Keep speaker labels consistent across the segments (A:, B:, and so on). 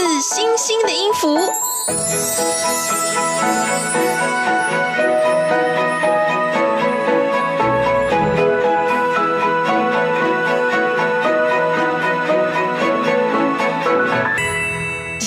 A: 自星星的音符。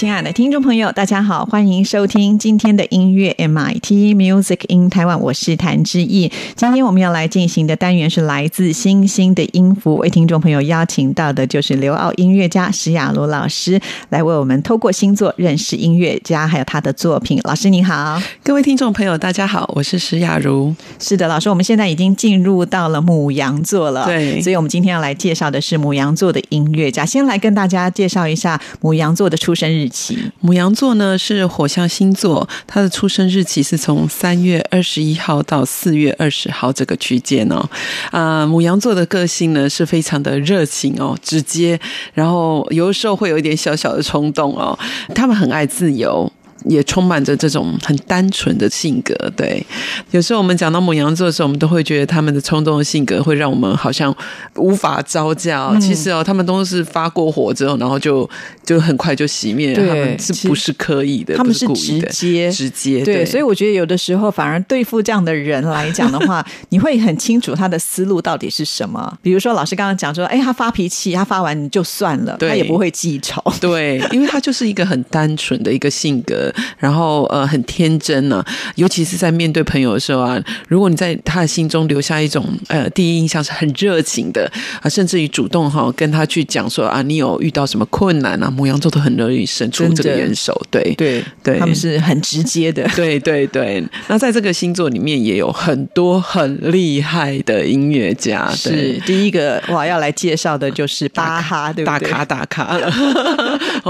B: 亲爱的听众朋友，大家好，欢迎收听今天的音乐 MIT Music in Taiwan，我是谭志毅。今天我们要来进行的单元是来自星星的音符，为听众朋友邀请到的就是刘奥音乐家石雅茹老师，来为我们透过星座认识音乐家，还有他的作品。老师您好，
C: 各位听众朋友，大家好，我是石雅茹。
B: 是的，老师，我们现在已经进入到了母羊座了，
C: 对，
B: 所以我们今天要来介绍的是母羊座的音乐家。先来跟大家介绍一下母羊座的出生日。
C: 母羊座呢是火象星座，它的出生日期是从三月二十一号到四月二十号这个区间哦。啊，母羊座的个性呢是非常的热情哦，直接，然后有的时候会有一点小小的冲动哦。他们很爱自由。也充满着这种很单纯的性格，对。有时候我们讲到母羊座的时候，我们都会觉得他们的冲动的性格会让我们好像无法招架。其实哦，他们都是发过火之后，然后就就很快就熄灭。他们是不是刻意的？
B: 他们是
C: 直
B: 接
C: 直接。
B: 对，所以我觉得有的时候反而对付这样的人来讲的话，你会很清楚他的思路到底是什么。比如说老师刚刚讲说，哎，他发脾气，他发完就算了，他也不会记仇。
C: 对，因为他就是一个很单纯的一个性格。然后呃很天真呢，尤其是在面对朋友的时候啊，如果你在他的心中留下一种呃第一印象是很热情的啊，甚至于主动哈跟他去讲说啊，你有遇到什么困难啊，母羊座都很乐意伸出这个援手，对
B: 对对，他们是很直接的，
C: 对对对。那在这个星座里面也有很多很厉害的音乐家，
B: 是第一个我要来介绍的就是巴哈，对
C: 不对？大咖大咖，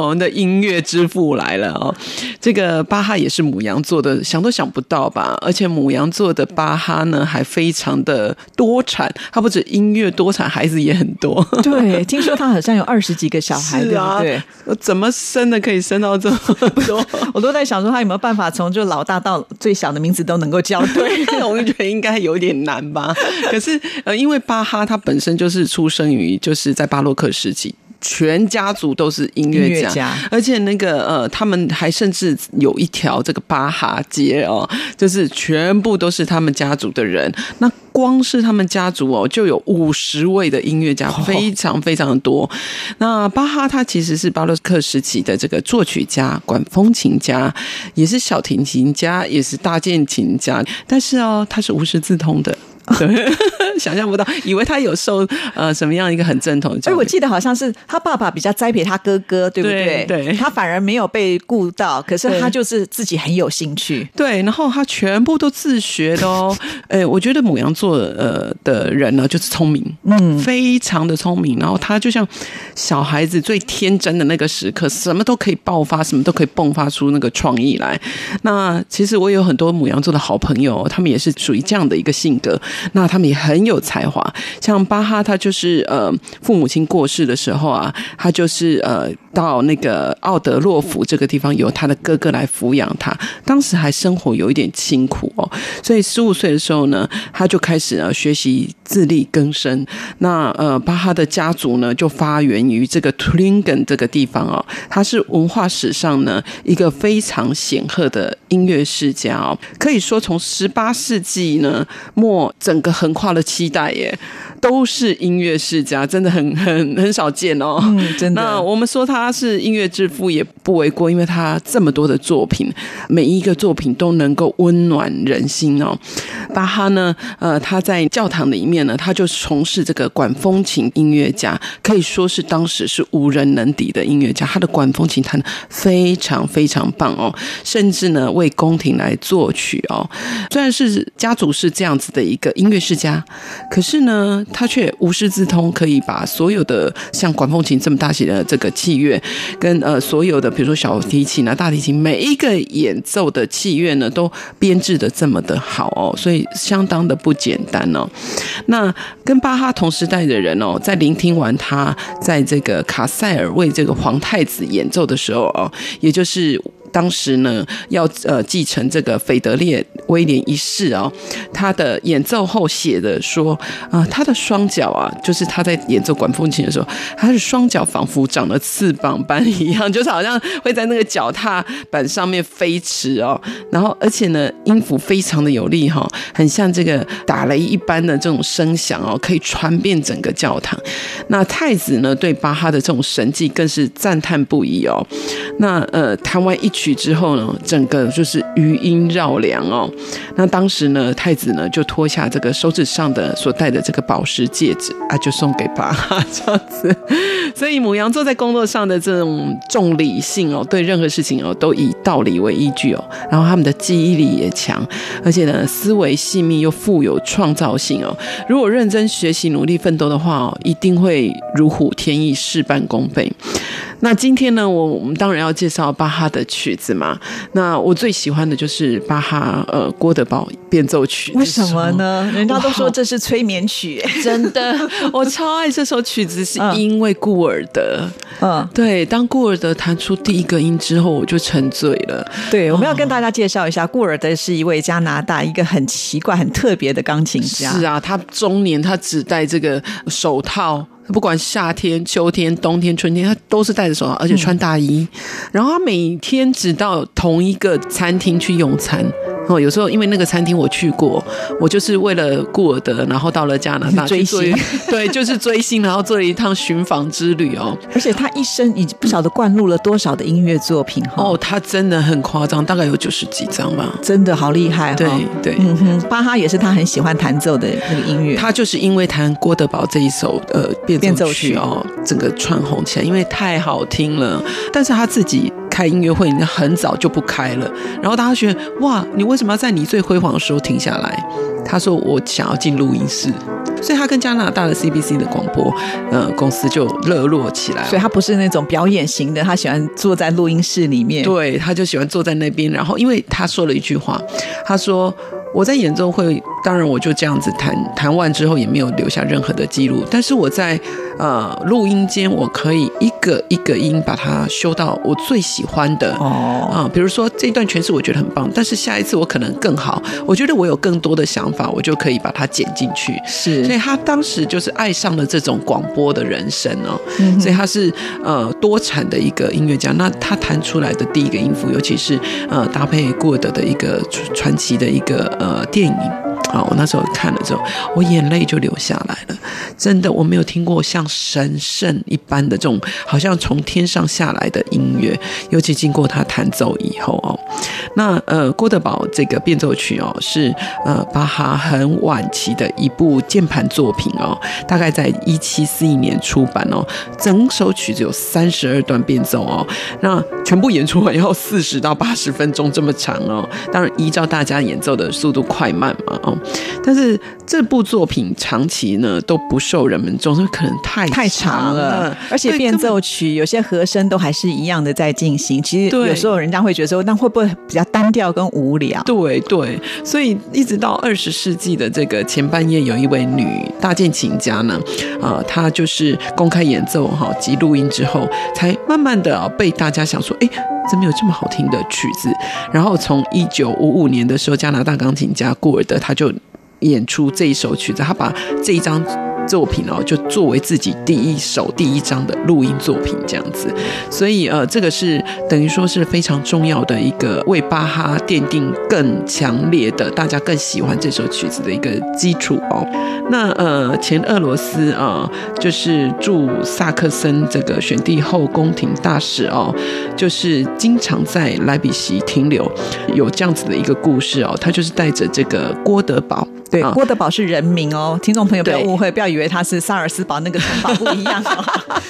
C: 我们的音乐之父来了哦，这个。呃，巴哈也是母羊座的，想都想不到吧？而且母羊座的巴哈呢，还非常的多产，他不止音乐多产，孩子也很多。
B: 对，听说他好像有 二十几个小孩，对不对？
C: 怎么生的可以生到这么多？
B: 我都在想说，他有没有办法从就老大到最小的名字都能够叫对？
C: 我就觉得应该有点难吧。可是呃，因为巴哈他本身就是出生于就是在巴洛克时期。全家族都是音乐家，而且那个呃，他们还甚至有一条这个巴哈街哦，就是全部都是他们家族的人。那光是他们家族哦，就有五十位的音乐家，非常非常的多。那巴哈他其实是巴洛克时期的这个作曲家、管风琴家，也是小提琴家，也是大键琴家。但是哦，他是无师自通的。想象不到，以为他有受呃什么样一个很正统。
B: 哎，我记得好像是他爸爸比较栽培他哥哥，对不对？
C: 对，
B: 他反而没有被顾到，可是他就是自己很有兴趣。
C: 对，然后他全部都自学的哦。哎，我觉得母羊座呃的人呢，就是聪明，嗯，非常的聪明。然后他就像小孩子最天真的那个时刻，什么都可以爆发，什么都可以迸发出那个创意来。那其实我有很多母羊座的好朋友，他们也是属于这样的一个性格。那他们也很有才华，像巴哈，他就是呃，父母亲过世的时候啊，他就是呃，到那个奥德洛夫这个地方，由他的哥哥来抚养他。当时还生活有一点辛苦哦，所以十五岁的时候呢，他就开始呃学习自力更生。那呃，巴哈的家族呢，就发源于这个图林根这个地方哦，他是文化史上呢一个非常显赫的音乐世家哦，可以说从十八世纪呢末。整个横跨了七代耶。都是音乐世家，真的很 很很少见哦。
B: 嗯，真的。
C: 那我们说他是音乐之父也不为过，因为他这么多的作品，每一个作品都能够温暖人心哦。巴哈呢，呃，他在教堂里面呢，他就从事这个管风琴音乐家，可以说是当时是无人能敌的音乐家。他的管风琴弹得非常非常棒哦，甚至呢为宫廷来作曲哦。虽然是家族是这样子的一个音乐世家，可是呢，他却无师自通，可以把所有的像管风琴这么大型的这个器乐，跟呃所有的比如说小提琴啊、大提琴，每一个演奏的器乐呢，都编制的这么的好哦，所以相当的不简单哦。那跟巴哈同时代的人哦，在聆听完他在这个卡塞尔为这个皇太子演奏的时候哦，也就是当时呢要呃继承这个斐德烈威廉一世哦，他的演奏后写的说啊，他的双脚啊，就是他在演奏管风琴的时候，他的双脚仿佛长了翅膀般一样，就是好像会在那个脚踏板上面飞驰哦。然后而且呢，音符非常的有力哈，很像这个打雷一般的这种声响哦，可以传遍整个教堂。那太子呢，对巴哈的这种神迹更是赞叹不已哦。那呃，弹完一曲之后呢，整个就是余音绕梁哦。那当时呢，太子呢就脱下这个手指上的所戴的这个宝石戒指啊，就送给爸 这样子。所以母羊座在工作上的这种重理性哦，对任何事情哦都以道理为依据哦。然后他们的记忆力也强，而且呢思维细密又富有创造性哦。如果认真学习、努力奋斗的话哦，一定会如虎添翼、事半功倍。那今天呢，我我们当然要介绍巴哈的曲子嘛。那我最喜欢的就是巴哈呃郭德堡变奏曲。
B: 为什么呢？人家都说这是催眠曲，
C: 真的，我超爱这首曲子，是因为顾尔德。
B: 嗯，
C: 对，当顾尔德弹出第一个音之后，我就沉醉了。
B: 对，我们要跟大家介绍一下，顾尔德是一位加拿大一个很奇怪、很特别的钢琴家。
C: 是啊，他中年他只戴这个手套。不管夏天、秋天、冬天、春天，他都是戴着手套，而且穿大衣。然后他每天只到同一个餐厅去用餐。哦，有时候因为那个餐厅我去过，我就是为了顾尔德，然后到了加拿大
B: 追星，
C: 对，就是追星，然后做了一趟寻访之旅哦。
B: 而且他一生已经不晓得灌录了多少的音乐作品
C: 哦，他真的很夸张，大概有九十几张吧，
B: 真的好厉害。
C: 对对，
B: 嗯哼，巴哈也是他很喜欢弹奏的那个音乐，
C: 他就是因为弹郭德堡这一首呃变奏曲哦，整个串红起来，因为太好听了。但是他自己。开音乐会，你很早就不开了，然后大家觉得哇，你为什么要在你最辉煌的时候停下来？他说我想要进录音室，所以他跟加拿大的 CBC 的广播呃公司就热络起来。
B: 所以他不是那种表演型的，他喜欢坐在录音室里面。
C: 对，他就喜欢坐在那边。然后因为他说了一句话，他说我在演奏会，当然我就这样子弹，弹完之后也没有留下任何的记录，但是我在。呃，录音间我可以一个一个音把它修到我最喜欢的哦啊，比如说这段诠释我觉得很棒，但是下一次我可能更好，我觉得我有更多的想法，我就可以把它剪进去。
B: 是，
C: 所以他当时就是爱上了这种广播的人生哦，所以他是呃多产的一个音乐家。那他弹出来的第一个音符，尤其是呃搭配顾尔德的一个传奇的一个呃电影啊，我那时候看了之后，我眼泪就流下来了。真的，我没有听过像。神圣一般的这种，好像从天上下来的音乐，尤其经过他弹奏以后哦，那呃，郭德堡这个变奏曲哦，是呃巴哈很晚期的一部键盘作品哦，大概在一七四一年出版哦，整首曲子有三十二段变奏哦，那全部演出完要四十到八十分钟这么长哦，当然依照大家演奏的速度快慢嘛哦，但是这部作品长期呢都不受人们重视，可能太。太
B: 太长了，而且变奏曲有些和声都还是一样的在进行。其实有时候人家会觉得说，那会不会比较单调跟无聊？
C: 对对，所以一直到二十世纪的这个前半夜，有一位女大键琴家呢，啊，她就是公开演奏哈及录音之后，才慢慢的被大家想说，哎，怎么有这么好听的曲子？然后从一九五五年的时候，加拿大钢琴家顾尔德他就演出这一首曲子，他把这一张。作品哦，就作为自己第一首第一张的录音作品这样子。所以呃，这个是等于说是非常重要的一个为巴哈奠定更强烈的大家更喜欢这首曲子的一个基础哦。那呃，前俄罗斯啊，就是驻萨克森这个选帝后宫廷大使哦，就是经常在莱比锡停留，有这样子的一个故事哦。他就是带着这个郭德堡。
B: 对，
C: 啊
B: 郭德堡是人名哦，听众朋友不要误会，不要以为他是萨尔斯堡那个城堡不一样哦，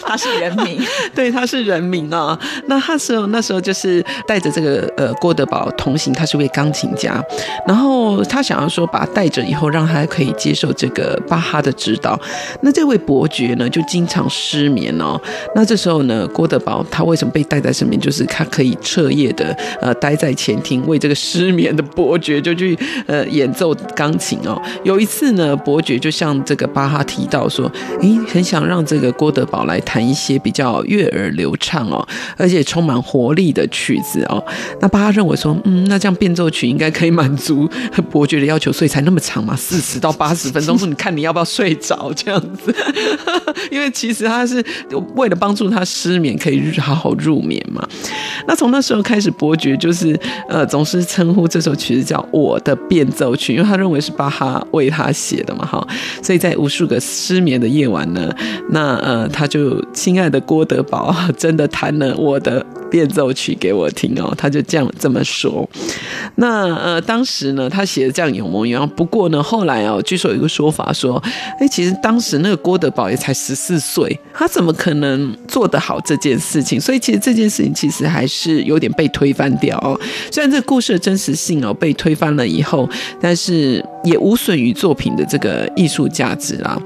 B: 他是人民。
C: 对，他是人民啊。那他时候那时候就是带着这个呃郭德宝同行，他是位钢琴家，然后他想要说把他带着以后，让他可以接受这个巴哈的指导。那这位伯爵呢，就经常失眠哦。那这时候呢，郭德宝他为什么被带在身边？就是他可以彻夜的呃待在前厅，为这个失眠的伯爵就去呃演奏钢琴哦。有一次呢，伯爵就向这个巴哈提到说，诶，很想让这个郭德宝来弹弹一些比较悦耳流畅哦，而且充满活力的曲子哦。那巴哈认为说，嗯，那这样变奏曲应该可以满足伯爵的要求，所以才那么长嘛，四十到八十分钟。说你看你要不要睡着这样子？因为其实他是为了帮助他失眠，可以好好入眠嘛。那从那时候开始，伯爵就是呃，总是称呼这首曲子叫《我的变奏曲》，因为他认为是巴哈为他写的嘛，哈。所以在无数个失眠的夜晚呢，那呃，他就亲爱的郭德宝啊 真的弹了我的变奏曲给我听哦，他就这样这么说。那呃，当时呢，他写的这样有模有样。不过呢，后来哦，据说有一个说法说，哎，其实当时那个郭德宝也才十四岁，他怎么可能做得好这件事情？所以其实这件事情其实还是有点被推翻掉哦。虽然这个故事的真实性哦被推翻了以后，但是也无损于作品的这个艺术价值啦。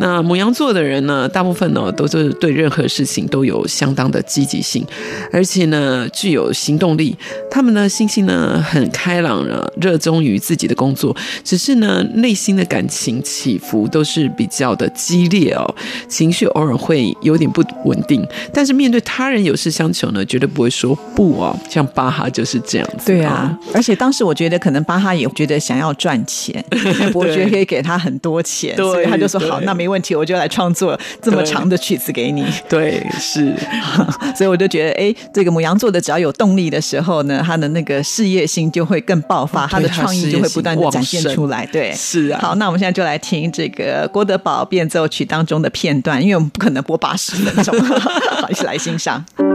C: 那母羊座的人呢，大部分呢都是对任何事情都有相当的积极性，而且呢具有行动力。他们呢心性呢很开朗了，热衷于自己的工作，只是呢内心的感情起伏都是比较的激烈哦，情绪偶尔会有点不稳定。但是面对他人有事相求呢，绝对不会说不哦。像巴哈就是这样子。
B: 对啊，而且当时我觉得可能巴哈也觉得想要赚钱，伯爵可以给他很多钱，所以他就说好，那没问题，我就来创作这么长的曲子给你。
C: 对，是。
B: 所以我就觉得，哎，这个母羊座的只要有动力的时候呢，他的那个事业心就会更爆发，
C: 哦
B: 他的创意就会不断的展现出来。对，
C: 是啊
B: 好，那我们现在就来听这个郭德宝变奏曲当中的片段，因为我们不可能播八十分钟，好，一起来欣赏。《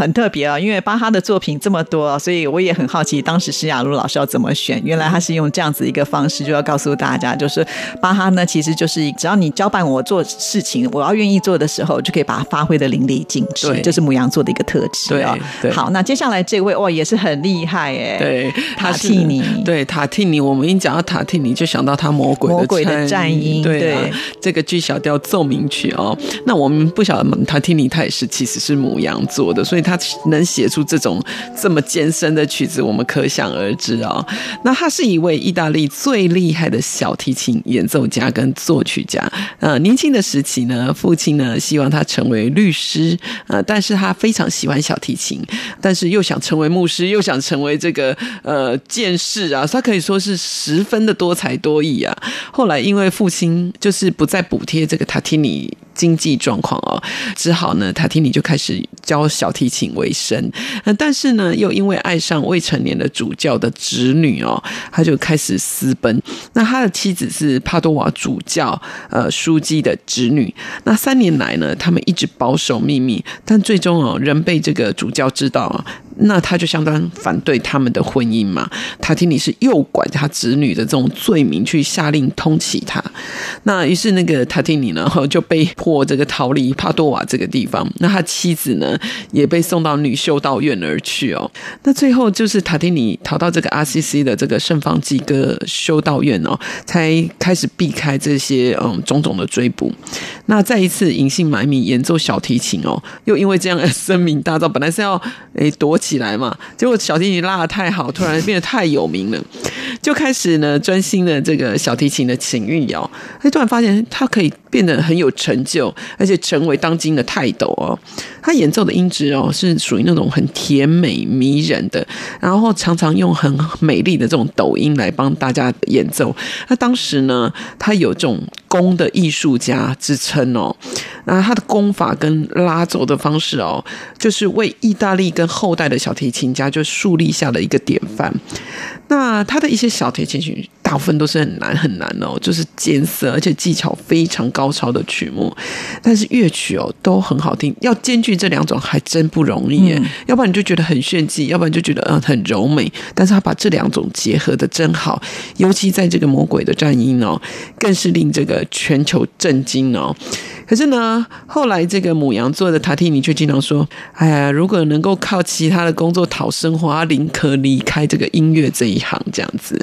B: 很特别啊！因为巴哈的作品这么多，所以我也很好奇，当时施雅茹老师要怎么选。原来他是用这样子一个方式，就要告诉大家，就是巴哈呢，其实就是只要你交办我做事情，我要愿意做的时候，就可以把它发挥的淋漓尽致。
C: 对
B: 这是母羊座的一个特质啊。
C: 对对
B: 好，那接下来这位哇，也是很厉害哎。
C: 对，
B: 塔
C: 他是
B: 蒂尼
C: 对塔蒂尼，我们一讲到塔蒂尼，就想到他魔鬼
B: 魔鬼的
C: 战
B: 战音
C: 对这个 G 小调奏鸣曲哦。那我们不晓得塔蒂尼他也是其实是母羊座的，所以他他能写出这种这么艰深的曲子，我们可想而知哦。那他是一位意大利最厉害的小提琴演奏家跟作曲家。呃，年轻的时期呢，父亲呢希望他成为律师，呃，但是他非常喜欢小提琴，但是又想成为牧师，又想成为这个呃剑士啊，他可以说是十分的多才多艺啊。后来因为父亲就是不再补贴这个塔提尼。经济状况哦，只好呢，塔提尼就开始教小提琴为生。呃，但是呢，又因为爱上未成年的主教的侄女哦，他就开始私奔。那他的妻子是帕多瓦主教呃书记的侄女。那三年来呢，他们一直保守秘密，但最终哦，仍被这个主教知道啊。那他就相当反对他们的婚姻嘛。塔提尼是诱拐他侄女的这种罪名去下令通缉他。那于是那个塔提尼呢，就被迫这个逃离帕多瓦这个地方。那他妻子呢，也被送到女修道院而去哦。那最后就是塔提尼逃到这个 RCC 的这个圣方济各修道院哦，才开始避开这些嗯种种的追捕。那再一次隐姓埋名演奏小提琴哦，又因为这样而声名大噪。本来是要诶躲起来嘛，结果小提琴拉的太好，突然变得太有名了，就开始呢专心的这个小提琴的琴韵谣。哎，突然发现他可以变得很有成就，而且成为当今的泰斗哦。他演奏的音质哦是属于那种很甜美迷人的，然后常常用很美丽的这种抖音来帮大家演奏。那当时呢，他有这种弓的艺术家之称哦。那他的弓法跟拉奏的方式哦，就是为意大利跟后代的小提琴家就树立下了一个典范。那他的一些小提琴曲，大部分都是很难很难哦，就是艰涩而且技巧非常高超的曲目，但是乐曲哦都很好听。要兼具这两种还真不容易耶，要不然你就觉得很炫技，要不然就觉得嗯很柔美。但是他把这两种结合的真好，尤其在这个魔鬼的战音哦，更是令这个全球震惊哦。可是呢，后来这个母羊座的塔蒂尼却经常说：“哎呀，如果能够靠其他的工作讨生活，他宁可离开这个音乐这一行。”这样子，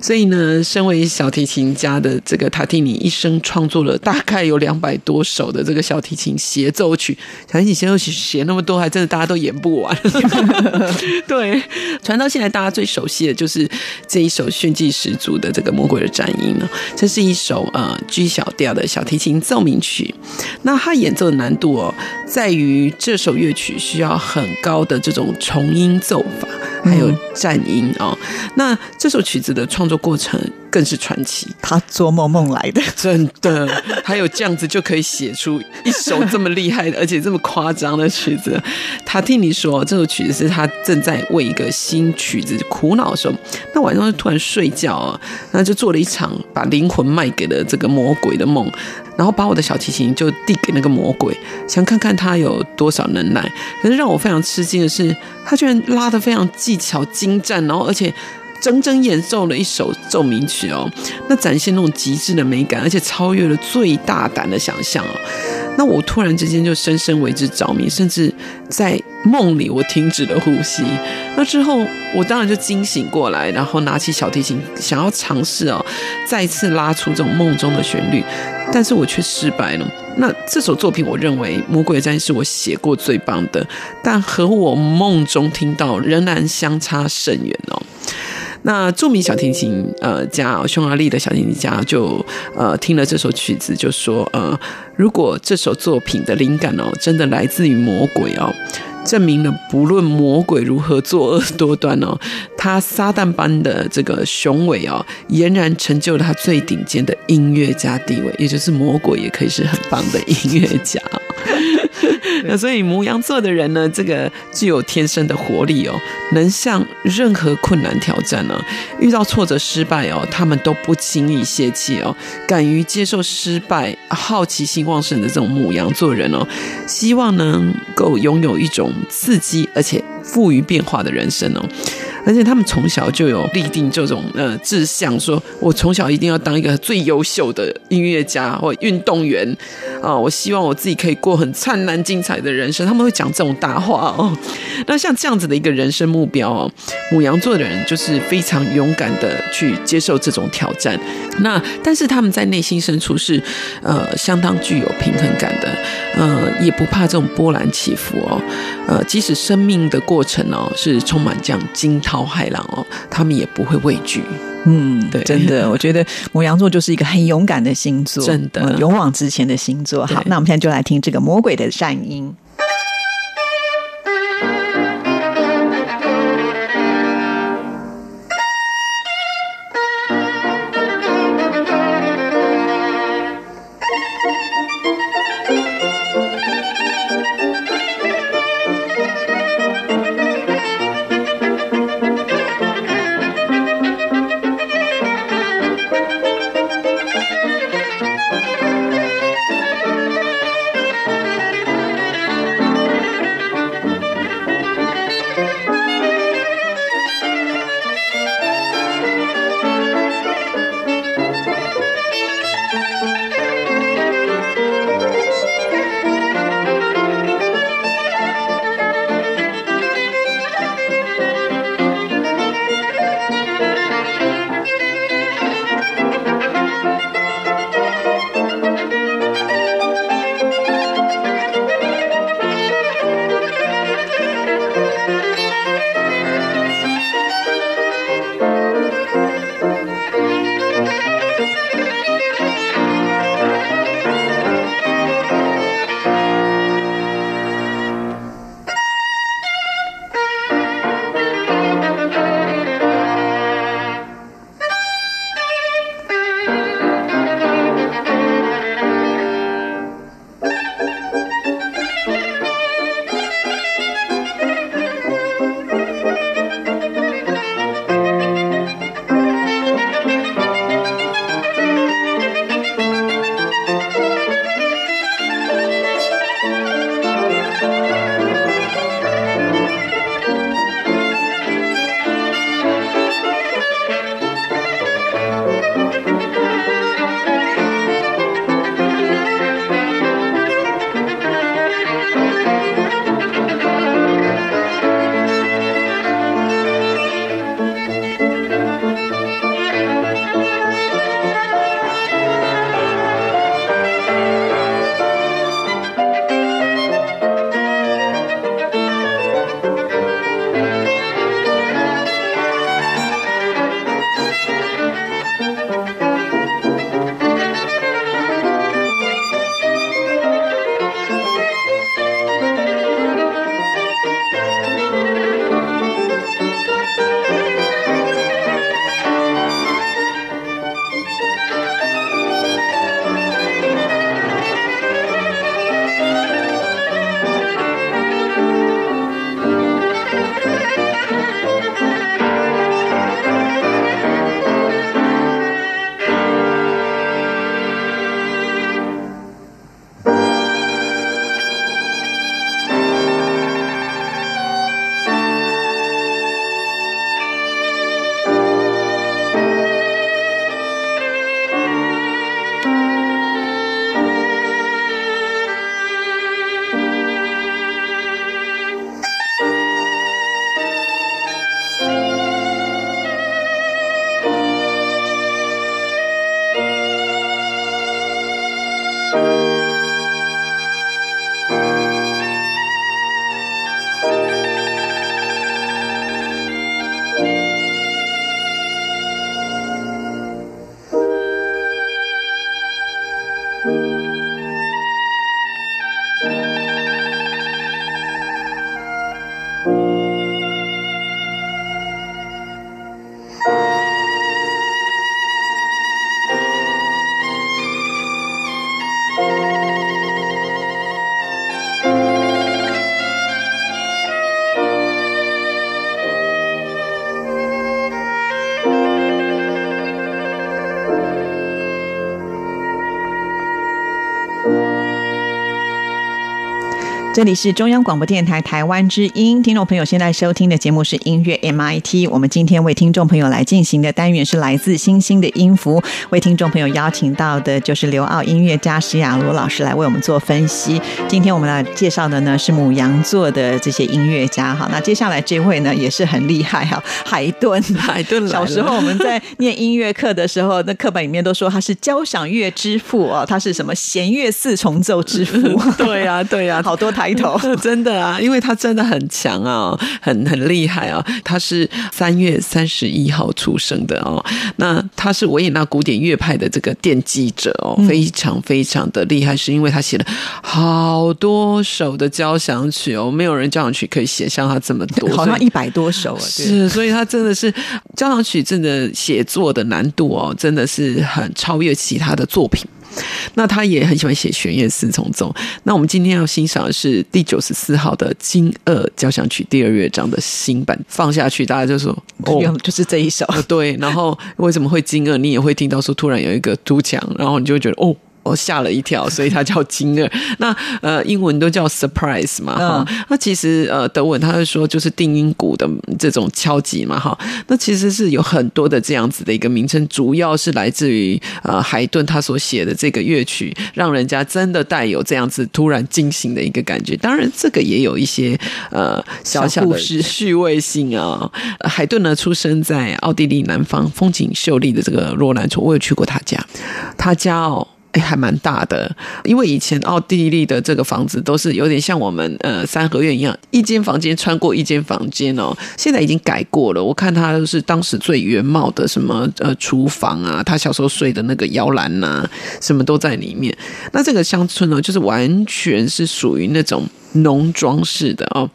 C: 所以呢，身为小提琴家的这个塔蒂尼，一生创作了大概有两百多首的这个小提琴协奏曲。小提琴协奏曲写那么多，还真的大家都演不完。对，传到现在，大家最熟悉的就是这一首炫技十足的这个《魔鬼的战音》呢。这是一首呃 G 小调的小提琴奏鸣曲。那它演奏的难度哦，在于这首乐曲需要很高的这种重音奏法，还有战音哦。那这首曲子的创作过程更是传奇，
B: 他做梦梦来的，
C: 真的，还有这样子就可以写出一首这么厉害的，而且这么夸张的曲子。他听你说，这首曲子是他正在为一个新曲子苦恼的时候，那晚上就突然睡觉啊，然后就做了一场把灵魂卖给了这个魔鬼的梦。然后把我的小提琴就递给那个魔鬼，想看看他有多少能耐。可是让我非常吃惊的是，他居然拉得非常技巧精湛，然后而且整整演奏了一首奏鸣曲哦，那展现那种极致的美感，而且超越了最大胆的想象哦。那我突然之间就深深为之着迷，甚至在梦里我停止了呼吸。那之后我当然就惊醒过来，然后拿起小提琴想要尝试哦，再次拉出这种梦中的旋律，但是我却失败了。那这首作品，我认为《魔鬼的战》是我写过最棒的，但和我梦中听到仍然相差甚远哦。那著名小提琴呃家匈牙利的小提琴家就呃听了这首曲子，就说呃，如果这首作品的灵感哦，真的来自于魔鬼哦，证明了不论魔鬼如何作恶多端哦，他撒旦般的这个雄伟哦，俨然成就了他最顶尖的音乐家地位，也就是魔鬼也可以是很棒的音乐家。那所以母羊座的人呢，这个具有天生的活力哦，能向任何困难挑战呢，遇到挫折失败哦，他们都不轻易泄气哦，敢于接受失败、好奇心旺盛的这种母羊座人哦，希望能够拥有一种刺激而且富于变化的人生哦。而且他们从小就有立定这种呃志向，说我从小一定要当一个最优秀的音乐家或运动员啊！我希望我自己可以过很灿烂精彩的人生。他们会讲这种大话哦。那像这样子的一个人生目标哦，母羊座的人就是非常勇敢的去接受这种挑战。那但是他们在内心深处是呃相当具有平衡感的，呃也不怕这种波澜起伏哦。呃，即使生命的过程哦是充满这样惊涛。骇浪哦，他们也不会畏惧。
B: 嗯，
C: 对，
B: 真的，我觉得母羊座就是一个很勇敢的星座，
C: 真的
B: 勇往直前的星座。好，那我们现在就来听这个魔鬼的善音。这里是中央广播电台台湾之音，听众朋友现在收听的节目是音乐 MIT。我们今天为听众朋友来进行的单元是来自星星的音符，为听众朋友邀请到的就是刘奥音乐家史雅罗老师来为我们做分析。今天我们来介绍的呢是母羊座的这些音乐家哈。那接下来这位呢也是很厉害哈，海顿。
C: 海顿
B: 小时候我们在念音乐课的时候，那课本里面都说他是交响乐之父哦，他是什么弦乐四重奏之父？
C: 对呀，对呀，
B: 好多抬头。
C: 真的啊，因为他真的很强啊，很很厉害啊。他是三月三十一号出生的哦，那他是维也纳古典乐派的这个奠基者哦，非常非常的厉害，是因为他写了好多首的交响曲哦，没有人交响曲可以写像他这么多，
B: 好像一百多首啊。
C: 是，所以他真的是交响曲真的写作的难度哦，真的是很超越其他的作品。那他也很喜欢写弦乐四重奏。那我们今天要欣赏的是第九十四号的金二交响曲第二乐章的新版，放下去大家就说
B: 哦，就是这一首。
C: 对，然后为什么会金二？你也会听到说突然有一个突墙，然后你就会觉得哦。我吓了一跳，所以它叫惊愕。那呃，英文都叫 surprise 嘛哈。那其实呃，德文他是说就是定音鼓的这种敲击嘛哈。那其实是有很多的这样子的一个名称，主要是来自于呃海顿他所写的这个乐曲，让人家真的带有这样子突然惊醒的一个感觉。当然，这个也有一些呃小小的趣味性啊。海顿呢，出生在奥地利南方风景秀丽的这个罗兰村，我有去过他家，他家哦。哎，还蛮大的，因为以前奥地利的这个房子都是有点像我们呃三合院一样，一间房间穿过一间房间哦。现在已经改过了，我看它就是当时最原貌的，什么呃厨房啊，他小时候睡的那个摇篮呐，什么都在里面。那这个乡村呢，就是完全是属于那种。农庄式的哦，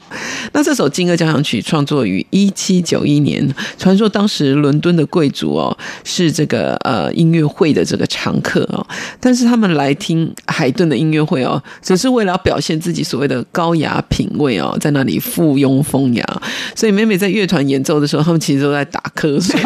C: 那这首金歌交响曲创作于一七九一年，传说当时伦敦的贵族哦是这个呃音乐会的这个常客哦，但是他们来听海顿的音乐会哦，只是为了表现自己所谓的高雅品味哦，在那里附庸风雅，所以每每在乐团演奏的时候，他们其实都在打瞌睡，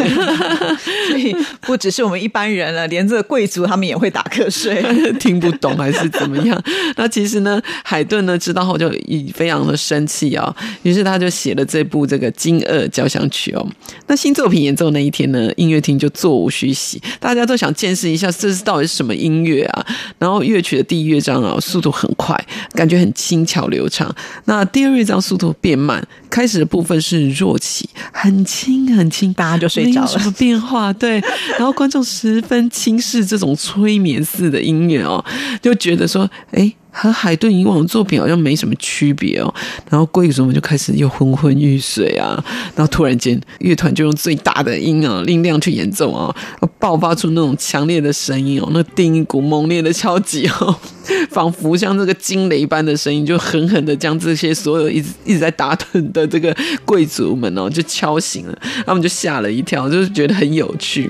B: 所以不只是我们一般人了，连这个贵族他们也会打瞌睡，
C: 听不懂还是怎么样？那其实呢，海顿呢知道后。就以非常的生气啊，于是他就写了这部这个惊愕交响曲哦。那新作品演奏那一天呢，音乐厅就座无虚席，大家都想见识一下这是到底是什么音乐啊。然后乐曲的第一乐章啊，速度很快，感觉很轻巧流畅。那第二乐章速度变慢，开始的部分是弱起，很轻很轻，
B: 大家就睡着了。
C: 什么变化？对，然后观众十分轻视这种催眠似的音乐哦，就觉得说，哎。和海顿以往的作品好像没什么区别哦，然后贵族们就开始又昏昏欲睡啊，然后突然间乐团就用最大的音啊音量去演奏啊，爆发出那种强烈的声音哦，那定一股猛烈的敲击哦，仿佛像这个惊雷般的声音，就狠狠的将这些所有一直一直在打盹的这个贵族们哦，就敲醒了，他们就吓了一跳，就是觉得很有趣。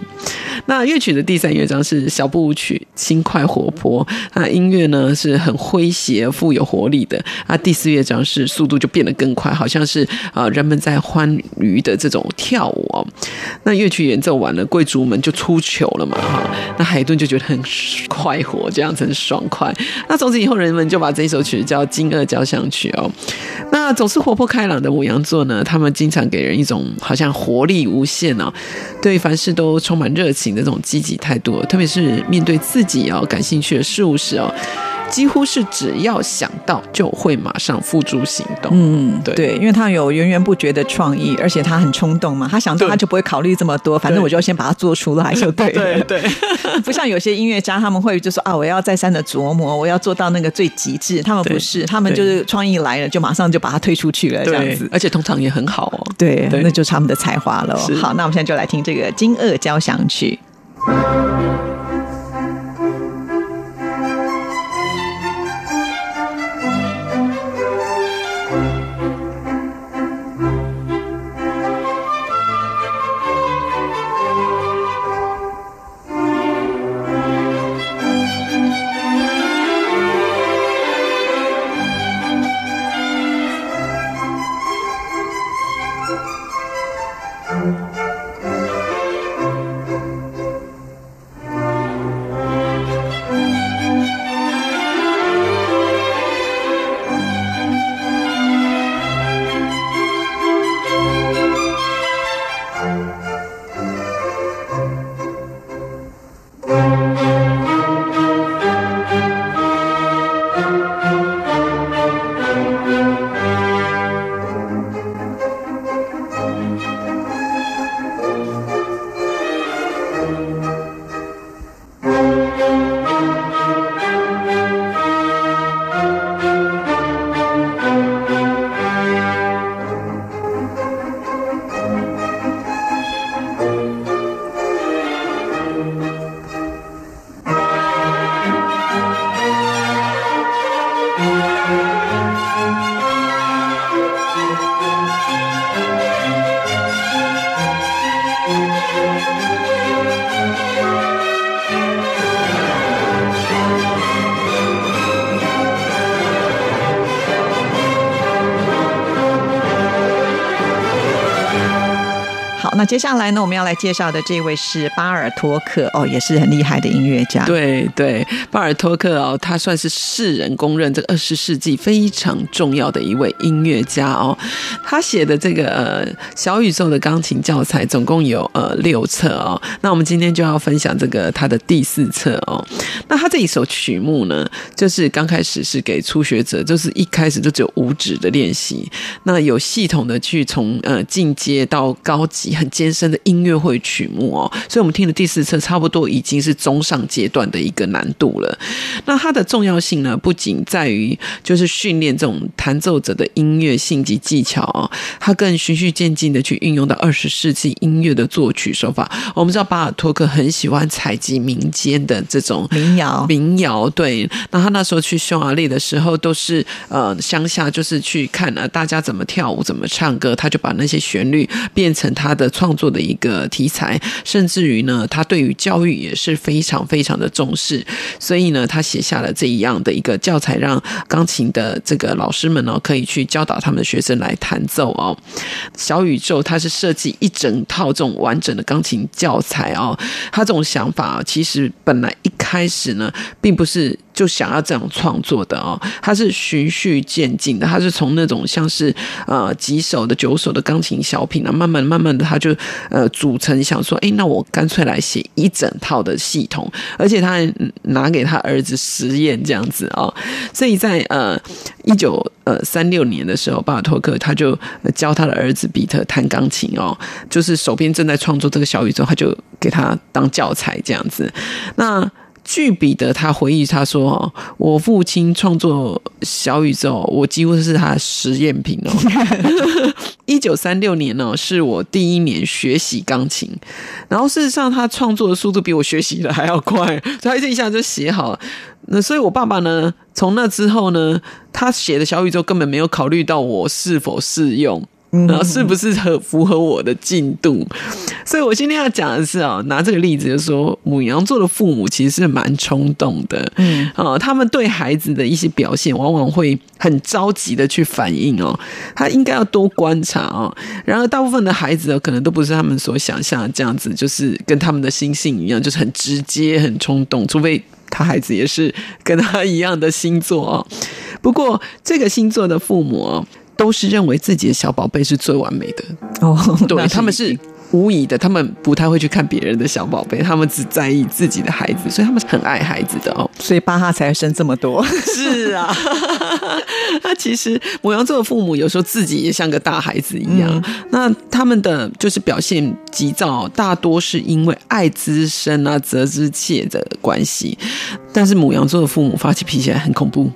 C: 那乐曲的第三乐章是小步舞曲，轻快活泼那，音乐呢是很混。诙谐富有活力的啊，第四乐章是速度就变得更快，好像是啊人们在欢愉的这种跳舞哦。那乐曲演奏完了，贵族们就出糗了嘛哈。那海顿就觉得很快活，这样子很爽快。那从此以后，人们就把这一首曲叫《金二交响曲》哦。那总是活泼开朗的母羊座呢，他们经常给人一种好像活力无限哦，对凡事都充满热情的这种积极态度，特别是面对自己哦感兴趣的事物时哦。几乎是只要想到就会马上付诸行动。
B: 嗯，对，因为他有源源不绝的创意，而且他很冲动嘛，他想到他就不会考虑这么多，反正我就先把它做出来就对。
C: 对对，
B: 不像有些音乐家他们会就说啊，我要再三的琢磨，我要做到那个最极致。他们不是，他们就是创意来了就马上就把它推出去了这样子，
C: 而且通常也很好哦。
B: 对，那就是他们的才华了。好，那我们现在就来听这个《金二交响曲》。接下来呢，我们要来介绍的这位是巴尔托克哦，也是很厉害的音乐家。
C: 对对，巴尔托克哦，他算是世人公认这个二十世纪非常重要的一位音乐家哦。他写的这个呃小宇宙的钢琴教材总共有呃六册哦。那我们今天就要分享这个他的第四册哦。那他这一首曲目呢，就是刚开始是给初学者，就是一开始就只有五指的练习，那有系统的去从呃进阶到高级很艰深的音乐会曲目哦。所以我们听的第四册差不多已经是中上阶段的一个难度了。那它的重要性呢，不仅在于就是训练这种弹奏者的音乐性及技巧哦，它更循序渐进的去运用到二十世纪音乐的作曲手法。我们知道巴尔托克很喜欢采集民间的这种
B: 民谣，
C: 民谣对。那他那时候去匈牙利的时候，都是呃乡下，就是去看呃大家怎么跳舞、怎么唱歌，他就把那些旋律变成他的创创作的一个题材。甚至于呢，他对于教育也是非常非常的重视，所以呢，他写下了这一样的一个教材，让钢琴的这个老师们呢，可以去教导他们的学生来弹奏哦。小宇宙它是设计一整套这种完整的钢琴教材哦，他这种想法其实本来一开始呢，并不是。就想要这样创作的哦，它是循序渐进的，它是从那种像是呃几首的九首的钢琴小品啊，慢慢慢慢的，他就呃组成想说，哎，那我干脆来写一整套的系统，而且他还拿给他儿子实验这样子啊，所以在呃一九呃三六年的时候，巴尔托克他就教他的儿子比特弹钢琴哦，就是手边正在创作这个小宇宙，他就给他当教材这样子，那。据彼得他回忆，他说：“哦，我父亲创作小宇宙，我几乎是他的实验品哦。一九三六年呢，是我第一年学习钢琴，然后事实上他创作的速度比我学习的还要快，他一下就写好了。那所以我爸爸呢，从那之后呢，他写的小宇宙根本没有考虑到我是否适用。”然后是不是很符合我的进度？所以我今天要讲的是哦，拿这个例子，就是说母羊座的父母其实是蛮冲动的，嗯，哦，他们对孩子的一些表现，往往会很着急的去反应哦，他应该要多观察哦。然而，大部分的孩子可能都不是他们所想象的这样子，就是跟他们的心性一样，就是很直接、很冲动，除非他孩子也是跟他一样的星座哦。不过，这个星座的父母。都是认为自己的小宝贝是最完美的。哦，对，他们是无疑的，他们不太会去看别人的小宝贝，他们只在意自己的孩子，所以他们很爱孩子的哦，
B: 所以巴哈才生这么多。
C: 是啊，那其实母羊座的父母有时候自己也像个大孩子一样，那他们的就是表现急躁，大多是因为爱之深啊，责之切的关系，但是母羊座的父母发起脾气来很恐怖。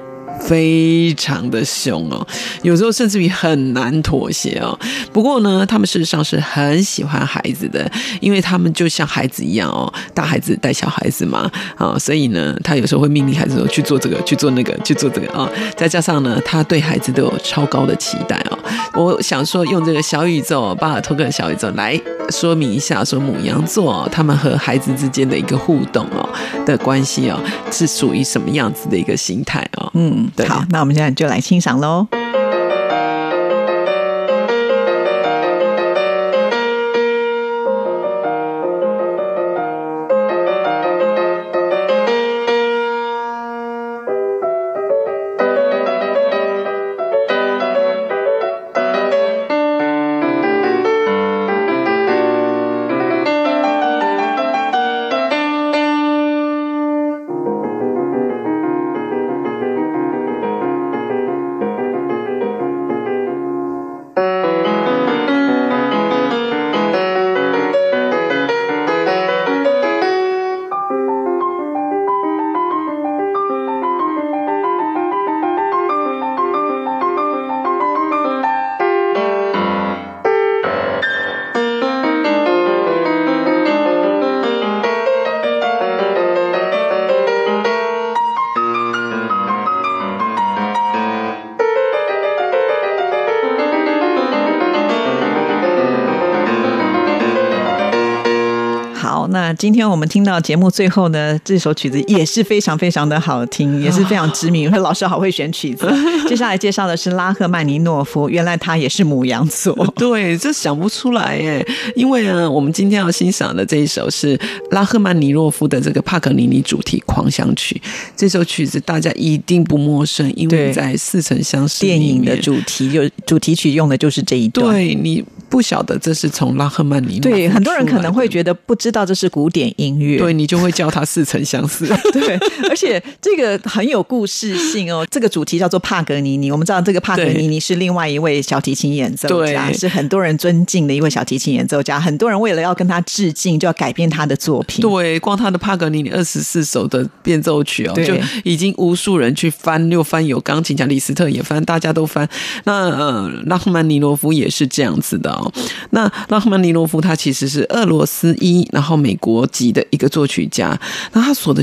C: 非常的凶哦，有时候甚至于很难妥协哦。不过呢，他们事实上是很喜欢孩子的，因为他们就像孩子一样哦，大孩子带小孩子嘛啊，所以呢，他有时候会命令孩子说去做这个，去做那个，去做这个啊。再加上呢，他对孩子都有超高的期待哦。我想说，用这个小宇宙巴尔托克的小宇宙来说明一下，说母羊座哦他们和孩子之间的一个互动哦的关系哦，是属于什么样子的一个心态哦？嗯。
B: 好，那我们现在就来欣赏喽。今天我们听到节目最后呢，这首曲子也是非常非常的好听，也是非常知名。老师好会选曲子。接下来介绍的是拉赫曼尼诺夫，原来他也是母羊座。
C: 对，这想不出来耶，因为呢，我们今天要欣赏的这一首是拉赫曼尼诺夫的这个帕格尼尼主题狂想曲。这首曲子大家一定不陌生，因为在《似曾相识》
B: 电影的主题就主题曲用的就是这一段。
C: 对你不晓得这是从拉赫曼尼诺
B: 对很多人可能会。觉得不知道这是古典音乐，
C: 对你就会叫它似曾相识。
B: 对，而且这个很有故事性哦。这个主题叫做帕格尼尼，我们知道这个帕格尼尼是另外一位小提琴演奏家，是很多人尊敬的一位小提琴演奏家。很多人为了要跟他致敬，就要改变他的作品。
C: 对，光他的帕格尼尼二十四首的变奏曲哦，就已经无数人去翻，又翻有钢琴家李斯特也翻，大家都翻。那呃，拉赫曼尼诺夫也是这样子的哦。那拉赫曼尼诺夫他其实是俄罗斯裔，然后美国籍的一个作曲家。那他所的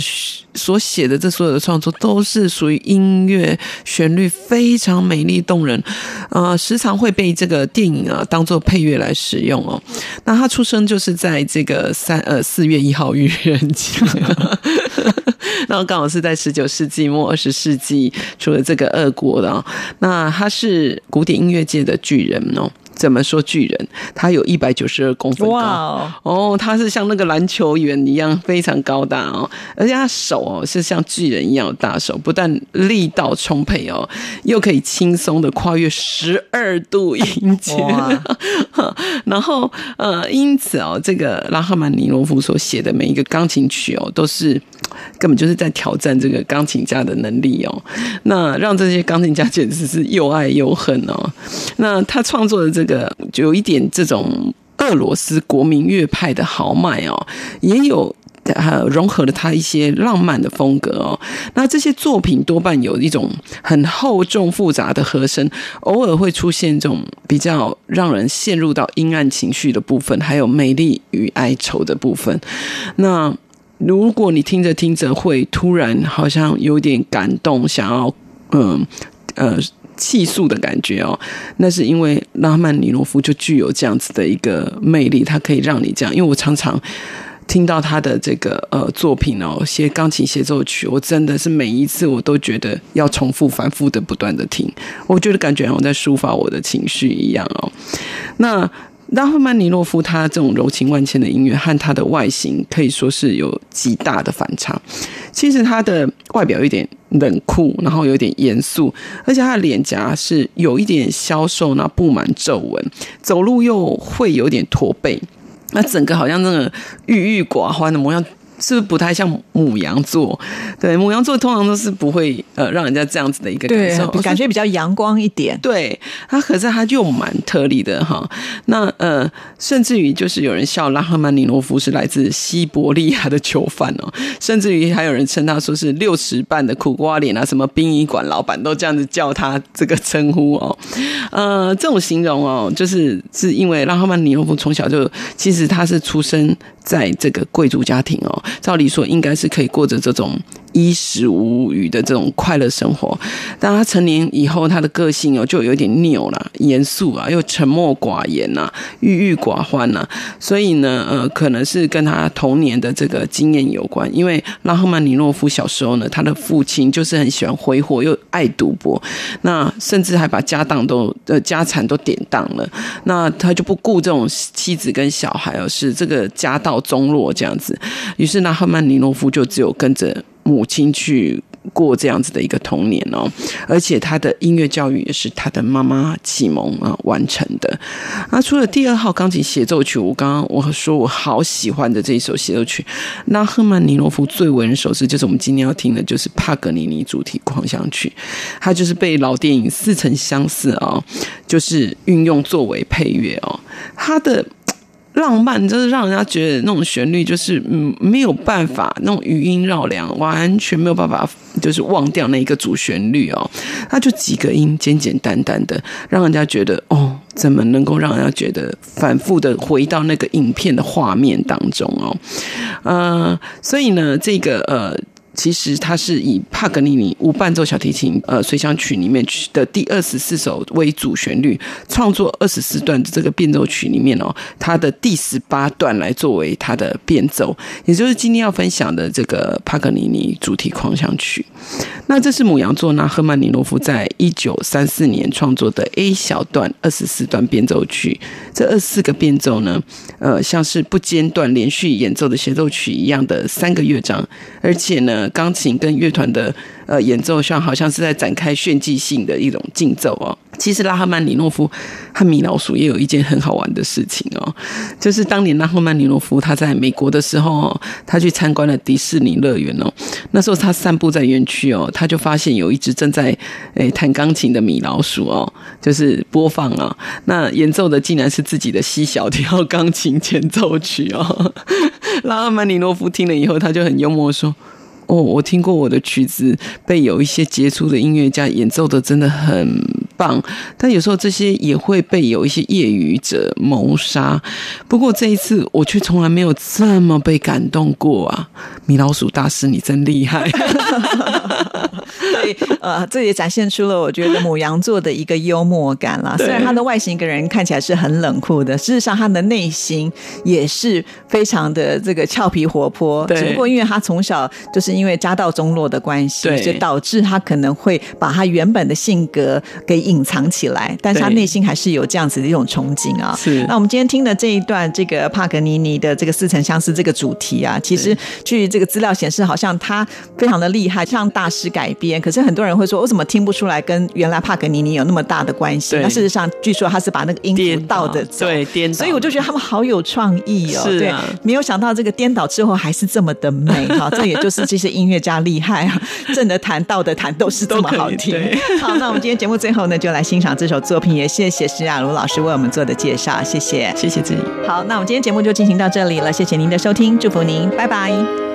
C: 所写的这所有的创作都是属于音乐旋律非常美丽动人，呃，时常会被这个电影啊当做配乐来使用哦。那他出生就是在这个三呃四月一号愚人节，然后刚好是在十九世纪末二十世纪出了这个俄国的、哦，那他是古典音乐界的巨人哦。怎么说巨人？他有一百九十二公分高
B: 哇哦
C: 哦，他是像那个篮球员一样非常高大哦，而且他手哦是像巨人一样的大手，不但力道充沛哦，又可以轻松的跨越十二度音阶
B: 哇。
C: 然后呃，因此哦，这个拉赫曼尼诺夫所写的每一个钢琴曲哦，都是根本就是在挑战这个钢琴家的能力哦。那让这些钢琴家简直是又爱又恨哦。那他创作的这个就有一点这种俄罗斯国民乐派的豪迈哦，也有。呃，融合了他一些浪漫的风格哦。那这些作品多半有一种很厚重复杂的和声，偶尔会出现这种比较让人陷入到阴暗情绪的部分，还有美丽与哀愁的部分。那如果你听着听着会突然好像有点感动，想要嗯呃。气诉的感觉哦，那是因为拉曼尼诺夫就具有这样子的一个魅力，它可以让你这样。因为我常常听到他的这个呃作品哦，写钢琴协奏曲，我真的是每一次我都觉得要重复、反复的不断的听，我觉得感觉好像在抒发我的情绪一样哦。那拉赫曼尼诺夫他这种柔情万千的音乐和他的外形可以说是有极大的反差。其实他的外表有点冷酷，然后有点严肃，而且他的脸颊是有一点消瘦，然后布满皱纹，走路又会有点驼背。那整个好像那个郁郁寡欢的模样，是不是不太像母羊座？对，母羊座通常都是不会呃让人家这样子的一个感受，，
B: 感觉比较阳光一点。
C: 对他，可是他就蛮特例的哈。那呃，甚至于就是有人笑拉赫曼尼诺夫是来自西伯利亚的囚犯哦，甚至于还有人称他说是六尺半的苦瓜脸啊，什么殡仪馆老板都这样子叫他这个称呼哦。呃，这种形容哦，就是是因为拉赫曼尼诺夫从小就其实他是出生在这个贵族家庭哦，照理说应该是可以过着这种衣食无余的这种快乐生活。但他成年以后，他的个性哦就有点拗啦，严肃啊，又沉默寡言呐、郁郁寡欢呐、所以呢，呃，可能是跟他童年的这个经验有关。因为拉赫曼尼诺夫小时候呢，他的父亲就是很喜欢挥霍，又爱赌博，那甚至还把家当都呃家产都典当了。那他就不顾这种妻子跟小孩哦，是这个家道中落这样子。于是拉赫曼尼诺夫就只有跟着母亲去过这样子的一个童年哦，而且他的音乐教育也是他的妈妈启蒙啊完成的。那除了第二号钢琴协奏曲，我刚刚我说我好喜欢的这一首协奏曲，那赫曼尼诺夫最为人熟知就是我们今天要听的，就是帕格尼尼主题狂想曲，它就是被老电影《似曾相识》啊，就是运用作为配乐哦，它的。浪漫就是让人家觉得那种旋律就是嗯没有办法那种余音绕梁，完全没有办法就是忘掉那一个主旋律哦，它就几个音简简单单的，让人家觉得哦怎么能够让人家觉得反复的回到那个影片的画面当中哦，呃，所以呢这个呃。其实它是以帕格尼尼无伴奏小提琴呃随想曲里面的第二十四首为主旋律，创作二十四段的这个变奏曲里面哦，它的第十八段来作为它的变奏，也就是今天要分享的这个帕格尼尼主题狂想曲。那这是母羊座那赫曼尼诺夫在一九三四年创作的 A 小段二十四段变奏曲。这二十四个变奏呢，呃，像是不间断连续演奏的协奏曲一样的三个乐章，而且呢，钢琴跟乐团的呃演奏上好像是在展开炫技性的一种竞奏哦。其实拉赫曼尼诺夫和米老鼠也有一件很好玩的事情哦，就是当年拉赫曼尼诺夫他在美国的时候，他去参观了迪士尼乐园哦。那时候他散步在园区哦，他就发现有一只正在诶弹钢琴的米老鼠哦，就是播放啊，那演奏的竟然是自己的 C 小调钢琴前奏曲哦。拉赫曼尼诺夫听了以后，他就很幽默说。哦，我听过我的曲子被有一些杰出的音乐家演奏的，真的很棒。但有时候这些也会被有一些业余者谋杀。不过这一次，我却从来没有这么被感动过啊！米老鼠大师，你真厉害。
B: 所以，呃，这也展现出了我觉得母羊座的一个幽默感啦。虽然他的外形给人看起来是很冷酷的，事实上他的内心也是非常的这个俏皮活泼。只不过因为他从小就是因为家道中落的关系，就导致他可能会把他原本的性格给隐藏起来，但是他内心还是有这样子的一种憧憬啊。
C: 是。
B: 那我们今天听的这一段这个帕格尼尼的这个似曾相识这个主题啊，其实据这个资料显示，好像他非常的厉害，像大师改编。可是很多人会说，我怎么听不出来跟原来帕格尼尼有那么大的关系？那事实上，据说他是把那个音符倒的
C: 对颠倒，
B: 所以我就觉得他们好有创意哦。
C: 是
B: 啊，没有想到这个颠倒之后还是这么的美哈。这也就是这些音乐家厉害啊，正的弹、倒的弹都是这么好听。好，那我们今天节目最后呢，就来欣赏这首作品，也谢谢施亚茹老师为我们做的介绍，谢谢，
C: 谢谢自己。
B: 好，那我们今天节目就进行到这里了，谢谢您的收听，祝福您，拜拜。